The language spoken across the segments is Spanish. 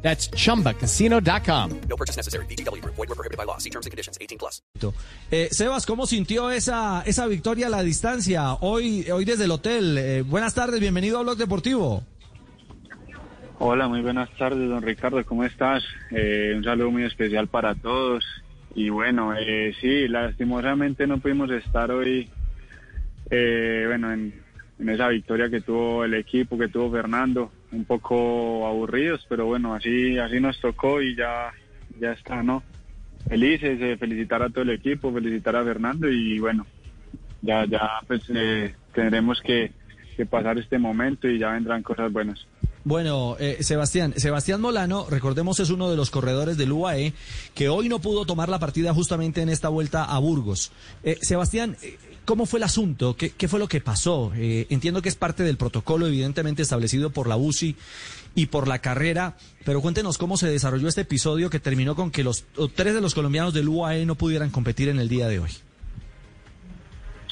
That's chumbacasino.com. No purchase necessary. BGW. Void were prohibited by law. See terms and conditions. 18 plus. Eh, Sebas, ¿cómo sintió esa, esa victoria a la distancia hoy, hoy desde el hotel? Eh, buenas tardes, bienvenido a Blog Deportivo. Hola, muy buenas tardes, don Ricardo, ¿cómo estás? Eh, un saludo muy especial para todos. Y bueno, eh, sí, lastimosamente no pudimos estar hoy, eh, bueno, en, en esa victoria que tuvo el equipo, que tuvo Fernando, un poco aburridos, pero bueno, así, así nos tocó y ya, ya está, ¿no? Felices, eh, felicitar a todo el equipo, felicitar a Fernando y bueno, ya, ya pues eh, tendremos que, pasar este momento y ya vendrán cosas buenas. Bueno, eh, Sebastián, Sebastián Molano, recordemos, es uno de los corredores del UAE que hoy no pudo tomar la partida justamente en esta vuelta a Burgos. Eh, Sebastián, eh, ¿cómo fue el asunto? ¿Qué, qué fue lo que pasó? Eh, entiendo que es parte del protocolo evidentemente establecido por la UCI y por la carrera, pero cuéntenos cómo se desarrolló este episodio que terminó con que los tres de los colombianos del UAE no pudieran competir en el día de hoy.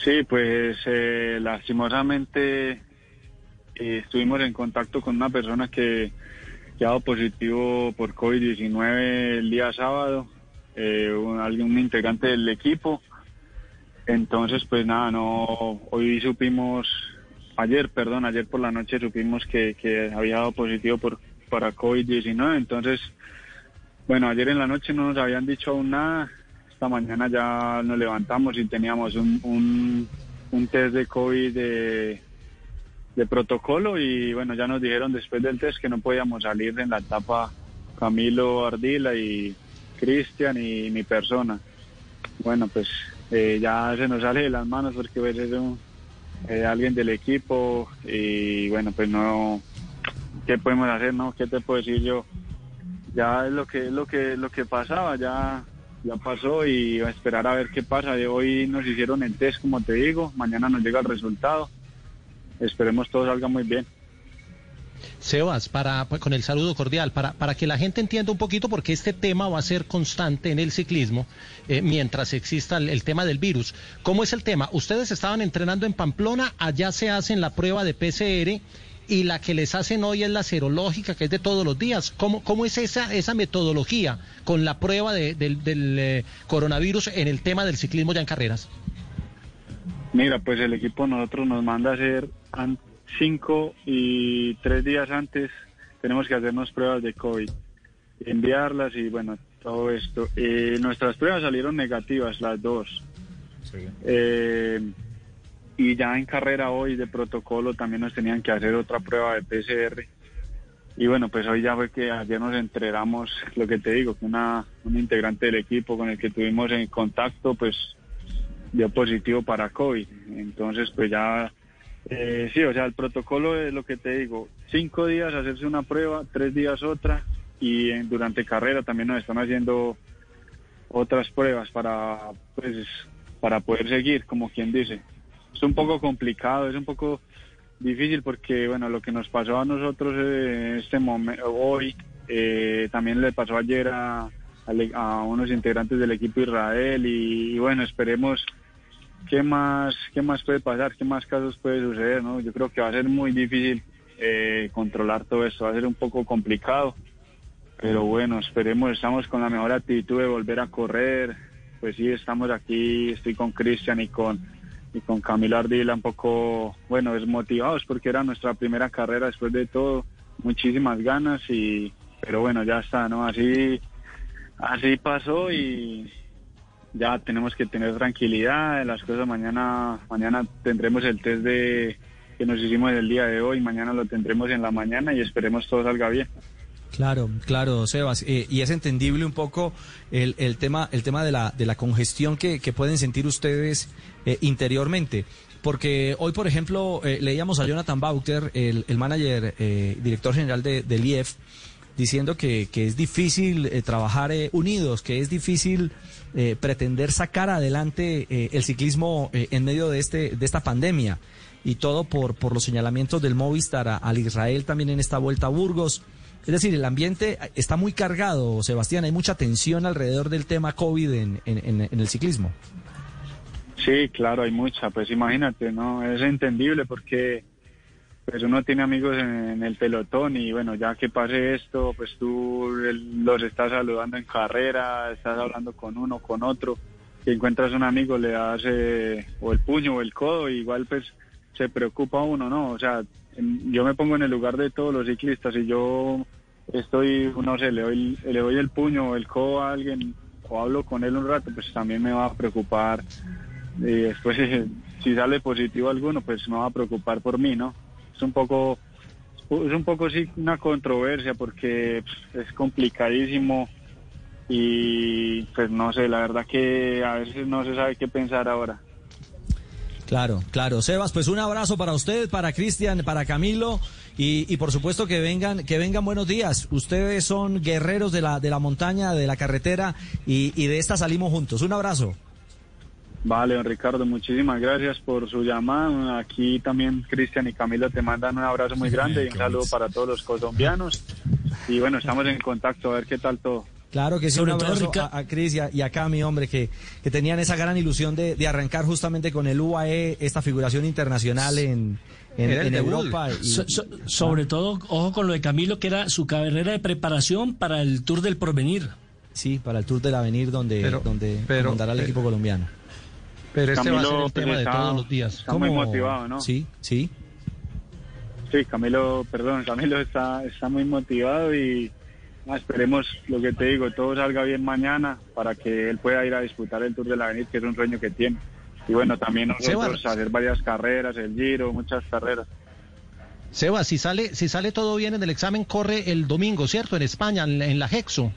Sí, pues eh, lastimosamente eh, estuvimos en contacto con una persona que, que ha dado positivo por COVID-19 el día sábado, eh, un integrante del equipo. Entonces, pues nada, no, hoy supimos, ayer, perdón, ayer por la noche supimos que, que había dado positivo por, para COVID-19. Entonces, bueno, ayer en la noche no nos habían dicho aún nada. Esta mañana ya nos levantamos y teníamos un, un, test de COVID de, de protocolo y bueno, ya nos dijeron después del test que no podíamos salir en la etapa Camilo Ardila y Cristian y mi persona. Bueno, pues eh, ya se nos sale de las manos porque pues, es un, eh, alguien del equipo y bueno, pues no, ¿qué podemos hacer? no ¿Qué te puedo decir yo? Ya es lo que, lo que, lo que pasaba, ya, ya pasó y a esperar a ver qué pasa. Hoy nos hicieron el test, como te digo, mañana nos llega el resultado esperemos todo salga muy bien. Sebas, para, pues, con el saludo cordial, para, para que la gente entienda un poquito, porque este tema va a ser constante en el ciclismo eh, mientras exista el, tema del virus. ¿Cómo es el tema? Ustedes estaban entrenando en Pamplona, allá se hacen la prueba de PCR y la que les hacen hoy es la serológica, que es de todos los días. ¿Cómo, cómo es esa, esa metodología con la prueba de, del, del eh, coronavirus en el tema del ciclismo ya en carreras? Mira, pues el equipo nosotros nos manda a hacer cinco y tres días antes tenemos que hacernos pruebas de COVID, enviarlas y bueno, todo esto. Eh, nuestras pruebas salieron negativas, las dos. Sí. Eh, y ya en carrera hoy de protocolo también nos tenían que hacer otra prueba de PCR. Y bueno, pues hoy ya fue que ayer nos entregamos, lo que te digo, que una, un integrante del equipo con el que tuvimos en contacto, pues dio positivo para COVID. Entonces, pues ya, eh, sí, o sea, el protocolo es lo que te digo, cinco días hacerse una prueba, tres días otra, y en, durante carrera también nos están haciendo otras pruebas para, pues, para poder seguir, como quien dice. Es un poco complicado, es un poco difícil porque, bueno, lo que nos pasó a nosotros en este momento, hoy, eh, también le pasó ayer a, a, unos integrantes del equipo Israel y, y bueno, esperemos qué más, qué más puede pasar, qué más casos puede suceder, ¿no? Yo creo que va a ser muy difícil eh, controlar todo esto, va a ser un poco complicado, pero bueno, esperemos, estamos con la mejor actitud de volver a correr, pues sí, estamos aquí, estoy con Cristian y con, y con Camilo Ardila un poco, bueno, desmotivados porque era nuestra primera carrera después de todo, muchísimas ganas y, pero bueno, ya está, ¿no? Así, así pasó y ya tenemos que tener tranquilidad en las cosas. Mañana, mañana tendremos el test de que nos hicimos el día de hoy, mañana lo tendremos en la mañana y esperemos todo salga bien. Claro, claro, Sebas, eh, y es entendible un poco el, el, tema, el tema de la, de la congestión que, que pueden sentir ustedes eh, interiormente. Porque hoy, por ejemplo, eh, leíamos a Jonathan Bauter, el, el manager, director general de, del IEF, diciendo que, que es difícil eh, trabajar eh, unidos, que es difícil eh, pretender sacar adelante eh, el ciclismo eh, en medio de, este, de esta pandemia. Y todo por, por los señalamientos del Movistar al Israel también en esta vuelta a Burgos. Es decir, el ambiente está muy cargado, Sebastián, hay mucha tensión alrededor del tema COVID en- en el ciclismo. Sí, claro, hay mucha. Pues imagínate, ¿no? Es entendible porque pues uno tiene amigos en, el pelotón y bueno, ya que pase esto, pues tú los estás saludando en carrera, estás hablando con uno, con otro, y encuentras un amigo, le das eh, o el puño o el codo, y igual pues se preocupa uno, ¿no? O sea, yo me pongo en el lugar de todos los ciclistas y yo estoy, no sé, le doy, le doy el puño o el codo a alguien o hablo con él un rato, pues también me va a preocupar. Y después si sale positivo alguno pues me va a preocupar por mí no es un poco es un poco sí una controversia porque pues, es complicadísimo y pues no sé la verdad que a veces no se sabe qué pensar ahora Claro, claro. Sebas, pues un abrazo para usted, para Cristian, para Camilo y, y por supuesto que vengan, que vengan buenos días. Ustedes son guerreros de la, de la montaña, de la carretera y, y de esta salimos juntos. Un abrazo. Vale, don Ricardo, muchísimas gracias por su llamada. Aquí también Cristian y Camilo te mandan un abrazo muy grande y un saludo para todos los colombianos. Y bueno, estamos en contacto a ver qué tal todo. Claro que sí, Sobre un todo, abrazo Rica- a, a Cris y a, y a Cami, hombre, que, que tenían esa gran ilusión de, de arrancar justamente con el UAE, esta figuración internacional en, en, en. Europa. y- So- so- sobre todo, ojo con lo de Camilo, que era su carrera de preparación para el Tour del Porvenir. sí, para el Tour del Avenir, donde, Pero- donde pero- comandará el pero- equipo colombiano. Pero este va a ser Camilo, el pues, tema de está- todos los días. Está muy motivado, ¿no? Sí, sí. Sí, Camilo, perdón, Camilo está, está muy motivado y ah, esperemos lo que te digo, todo salga bien mañana para que él pueda ir a disputar el Tour de la Avenida, que es un sueño que tiene. Y bueno, también nosotros hacer varias carreras, el Giro, muchas carreras. Seba, si sale, si sale todo bien en el examen, corre el domingo, ¿cierto? En España, en, la- en la Hexo.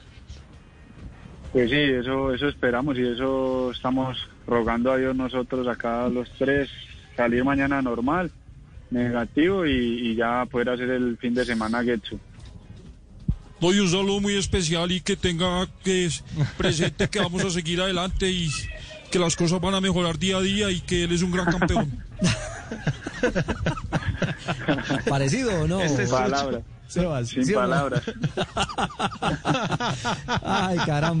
Pues sí, eso, eso esperamos y eso estamos rogando a Dios nosotros acá los tres, salir mañana normal, negativo y, y ya poder hacer el fin de semana Getsu. Doy un saludo muy especial y que tenga que es presente que vamos a seguir adelante y que las cosas van a mejorar día a día y que él es un gran campeón. ¿Parecido o no? Este es Palabras, Sebas, sin palabras. Ay, caramba.